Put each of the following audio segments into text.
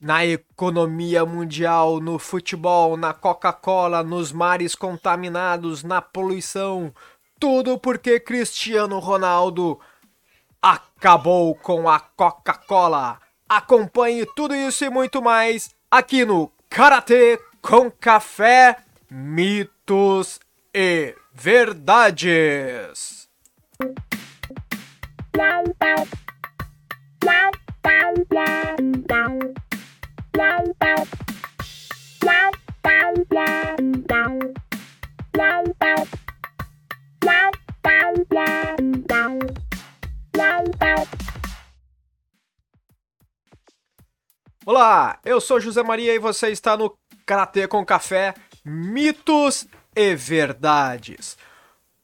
na economia mundial, no futebol, na Coca-Cola, nos mares contaminados, na poluição. Tudo porque Cristiano Ronaldo acabou com a Coca-Cola. Acompanhe tudo isso e muito mais aqui no Karatê com Café, Mitos e Verdades. Olá, eu sou José Maria e você está no Karatê com Café, Mitos e Verdades.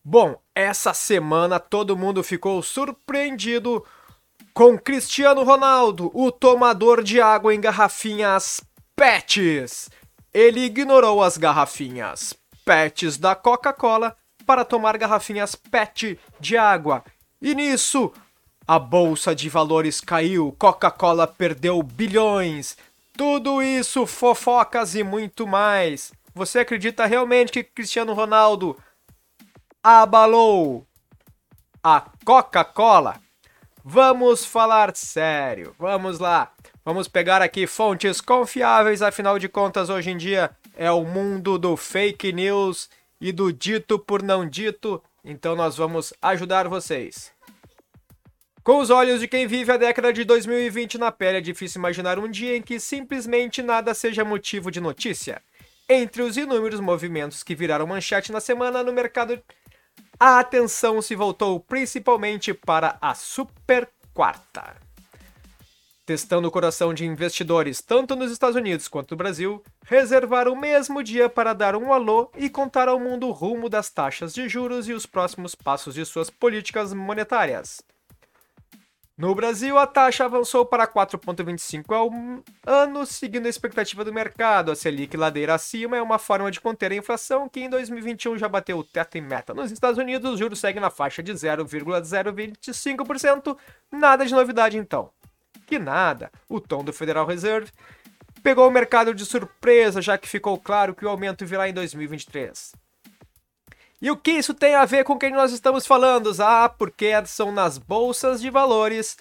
Bom, essa semana todo mundo ficou surpreendido com Cristiano Ronaldo, o tomador de água em garrafinhas PETs. Ele ignorou as garrafinhas PETs da Coca-Cola para tomar garrafinhas PET de água. E nisso, a bolsa de valores caiu, Coca-Cola perdeu bilhões. Tudo isso, fofocas e muito mais. Você acredita realmente que Cristiano Ronaldo abalou a Coca-Cola? Vamos falar sério. Vamos lá. Vamos pegar aqui fontes confiáveis, afinal de contas, hoje em dia é o mundo do fake news e do dito por não dito, então nós vamos ajudar vocês. Com os olhos de quem vive a década de 2020 na pele, é difícil imaginar um dia em que simplesmente nada seja motivo de notícia. Entre os inúmeros movimentos que viraram manchete na semana no mercado, a atenção se voltou principalmente para a Super Quarta. Testando o coração de investidores tanto nos Estados Unidos quanto no Brasil, reservaram o mesmo dia para dar um alô e contar ao mundo o rumo das taxas de juros e os próximos passos de suas políticas monetárias. No Brasil, a taxa avançou para 4,25 ao ano, seguindo a expectativa do mercado. A Selic ladeira acima é uma forma de conter a inflação, que em 2021 já bateu o teto em meta. Nos Estados Unidos, os juros seguem na faixa de 0,025%. Nada de novidade, então. Que nada. O tom do Federal Reserve pegou o mercado de surpresa, já que ficou claro que o aumento virá em 2023. E o que isso tem a ver com quem nós estamos falando? Ah, porque são nas bolsas de valores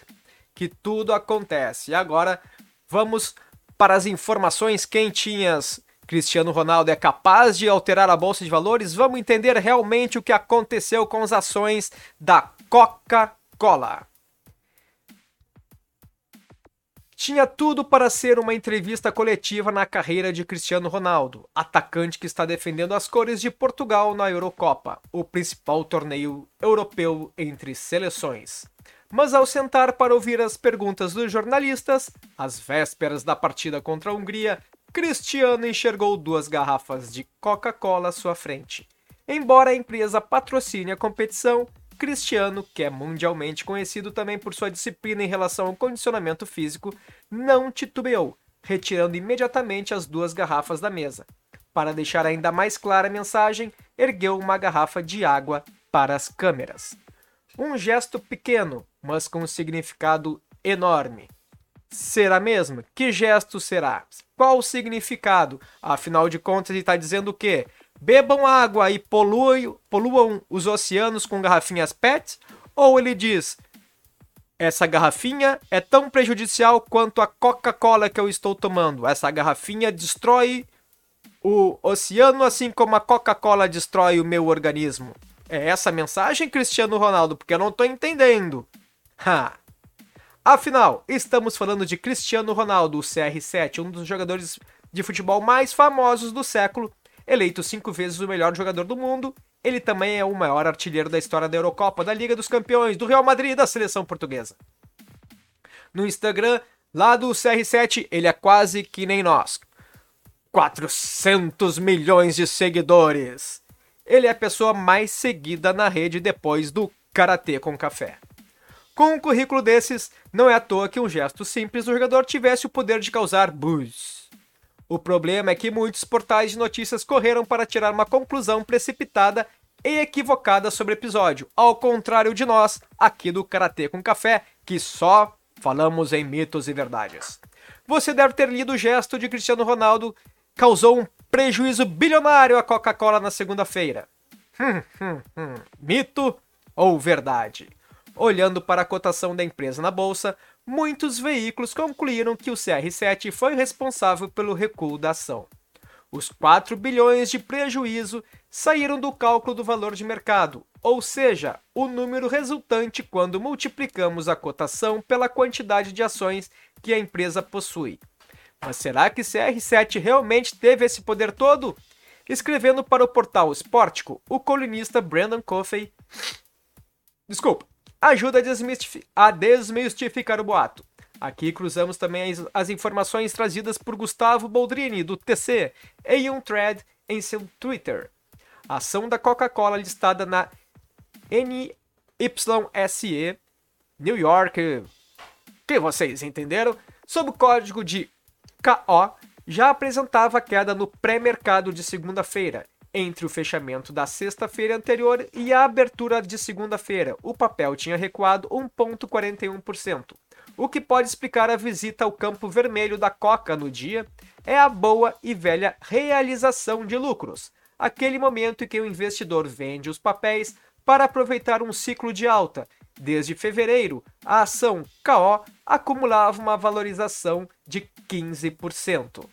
que tudo acontece. E agora vamos para as informações quentinhas. Cristiano Ronaldo é capaz de alterar a bolsa de valores? Vamos entender realmente o que aconteceu com as ações da Coca-Cola. Tinha tudo para ser uma entrevista coletiva na carreira de Cristiano Ronaldo, atacante que está defendendo as cores de Portugal na Eurocopa, o principal torneio europeu entre seleções. Mas ao sentar para ouvir as perguntas dos jornalistas, às vésperas da partida contra a Hungria, Cristiano enxergou duas garrafas de Coca-Cola à sua frente. Embora a empresa patrocine a competição, Cristiano, que é mundialmente conhecido também por sua disciplina em relação ao condicionamento físico, não titubeou, retirando imediatamente as duas garrafas da mesa. Para deixar ainda mais clara a mensagem, ergueu uma garrafa de água para as câmeras. Um gesto pequeno, mas com um significado enorme. Será mesmo? Que gesto será? Qual o significado? Afinal de contas, ele está dizendo o quê? Bebam água e poluam, poluam os oceanos com garrafinhas PET? Ou ele diz: essa garrafinha é tão prejudicial quanto a Coca-Cola que eu estou tomando. Essa garrafinha destrói o oceano assim como a Coca-Cola destrói o meu organismo. É essa a mensagem, Cristiano Ronaldo? Porque eu não estou entendendo. Ha. Afinal, estamos falando de Cristiano Ronaldo, o CR7, um dos jogadores de futebol mais famosos do século, Eleito cinco vezes o melhor jogador do mundo, ele também é o maior artilheiro da história da Eurocopa, da Liga dos Campeões, do Real Madrid e da seleção portuguesa. No Instagram, lá do CR7, ele é quase que nem nós. 400 milhões de seguidores. Ele é a pessoa mais seguida na rede depois do Karatê com Café. Com um currículo desses, não é à toa que um gesto simples do jogador tivesse o poder de causar buzz. O problema é que muitos portais de notícias correram para tirar uma conclusão precipitada e equivocada sobre o episódio, ao contrário de nós, aqui do Karatê com Café, que só falamos em mitos e verdades. você deve ter lido o gesto de Cristiano Ronaldo causou um prejuízo bilionário à Coca-Cola na segunda-feira. Hum, hum, hum. Mito ou verdade? Olhando para a cotação da empresa na bolsa, muitos veículos concluíram que o CR7 foi responsável pelo recuo da ação. Os 4 bilhões de prejuízo saíram do cálculo do valor de mercado, ou seja, o número resultante quando multiplicamos a cotação pela quantidade de ações que a empresa possui. Mas será que CR7 realmente teve esse poder todo? Escrevendo para o portal Sportico, o colunista Brandon Coffey desculpa, ajuda a, a desmistificar o boato. Aqui cruzamos também as, as, informações trazidas por Gustavo Boldrini, do TC, em um thread em seu Twitter. A ação da Coca-Cola listada na NYSE, New York, que vocês entenderam, sob o código de KO, já apresentava queda no pré-mercado de segunda-feira, entre o fechamento da sexta-feira anterior e a abertura de segunda-feira, o papel tinha recuado 1,41%. O que pode explicar a visita ao campo vermelho da Coca no dia é a boa e velha realização de lucros, aquele momento em que o investidor vende os papéis para aproveitar um ciclo de alta. Desde fevereiro, a ação KO acumulava uma valorização de 15%.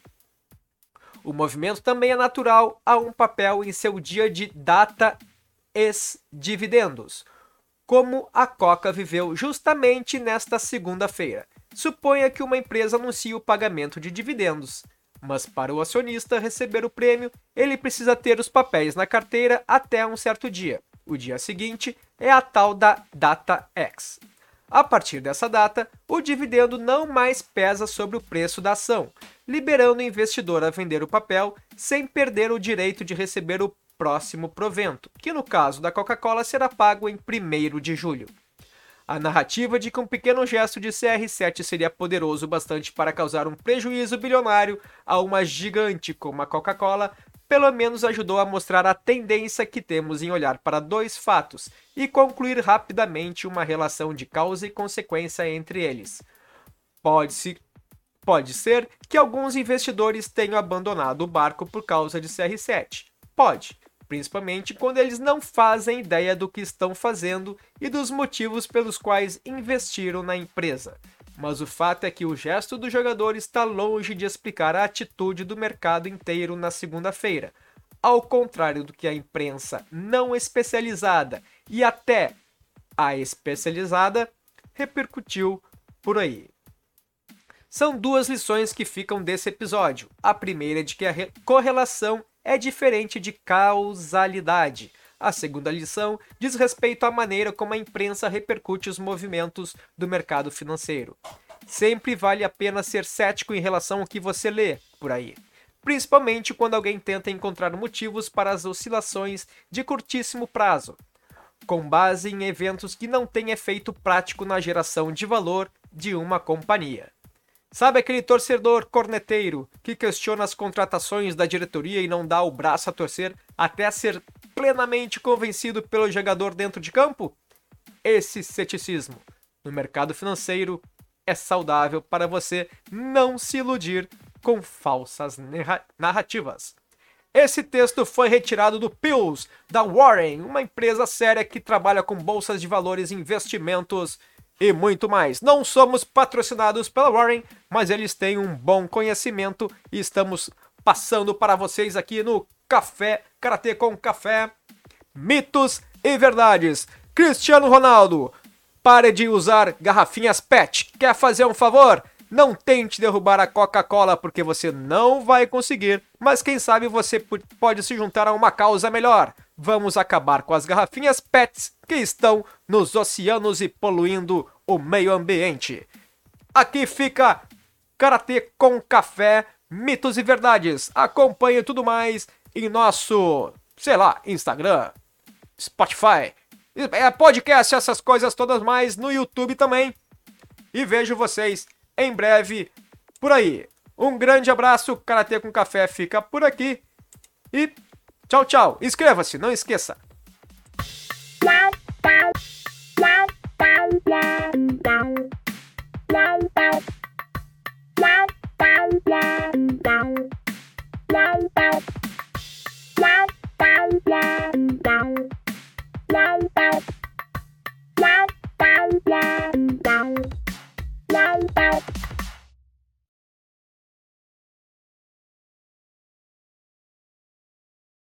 O movimento também é natural a um papel em seu dia de data ex-dividendos, como a Coca viveu justamente nesta segunda-feira. Suponha que uma empresa anuncie o pagamento de dividendos, mas para o acionista receber o prêmio, ele precisa ter os papéis na carteira até um certo dia. O dia seguinte é a tal da data X. A partir dessa data, o dividendo não mais pesa sobre o preço da ação, liberando o investidor a vender o papel sem perder o direito de receber o próximo provento, que no caso da Coca-Cola será pago em 1 de julho. A narrativa de que um pequeno gesto de CR7 seria poderoso bastante para causar um prejuízo bilionário a uma gigante como a Coca-Cola pelo menos ajudou a mostrar a tendência que temos em olhar para dois fatos e concluir rapidamente uma relação de causa e consequência entre eles. Pode-se Pode ser que alguns investidores tenham abandonado o barco por causa de CR7. Pode, principalmente quando eles não fazem ideia do que estão fazendo e dos motivos pelos quais investiram na empresa. Mas o fato é que o gesto do jogador está longe de explicar a atitude do mercado inteiro na segunda-feira. Ao contrário do que a imprensa não especializada e até a especializada repercutiu por aí. São duas lições que ficam desse episódio. A primeira é de que a correlação é diferente de causalidade. A segunda lição diz respeito à maneira como a imprensa repercute os movimentos do mercado financeiro. Sempre vale a pena ser cético em relação ao que você lê por aí, principalmente quando alguém tenta encontrar motivos para as oscilações de curtíssimo prazo, com base em eventos que não têm efeito prático na geração de valor de uma companhia. Sabe aquele torcedor corneteiro que questiona as contratações da diretoria e não dá o braço a torcer até ser plenamente convencido pelo jogador dentro de campo? Esse ceticismo no mercado financeiro é saudável para você não se iludir com falsas narrativas. Esse texto foi retirado do Pills, da Warren, uma empresa séria que trabalha com bolsas de valores e investimentos e muito mais. Não somos patrocinados pela Warren, mas eles têm um bom conhecimento e estamos passando para vocês aqui no Café Karatê com Café mitos e verdades. Cristiano Ronaldo, pare de usar garrafinhas PET. Quer fazer um favor? Não tente derrubar a Coca-Cola porque você não vai conseguir, mas quem sabe você pode se juntar a uma causa melhor. Vamos acabar com as garrafinhas PETs que estão nos oceanos e poluindo o meio ambiente. Aqui fica Karatê com Café, mitos e verdades. Acompanhe tudo mais em nosso, sei lá, Instagram, Spotify, é podcast, essas coisas todas mais no YouTube também. E vejo vocês em breve por aí. Um grande abraço, Karatê com Café fica por aqui. E tchau, tchau. Inscreva-se, não esqueça.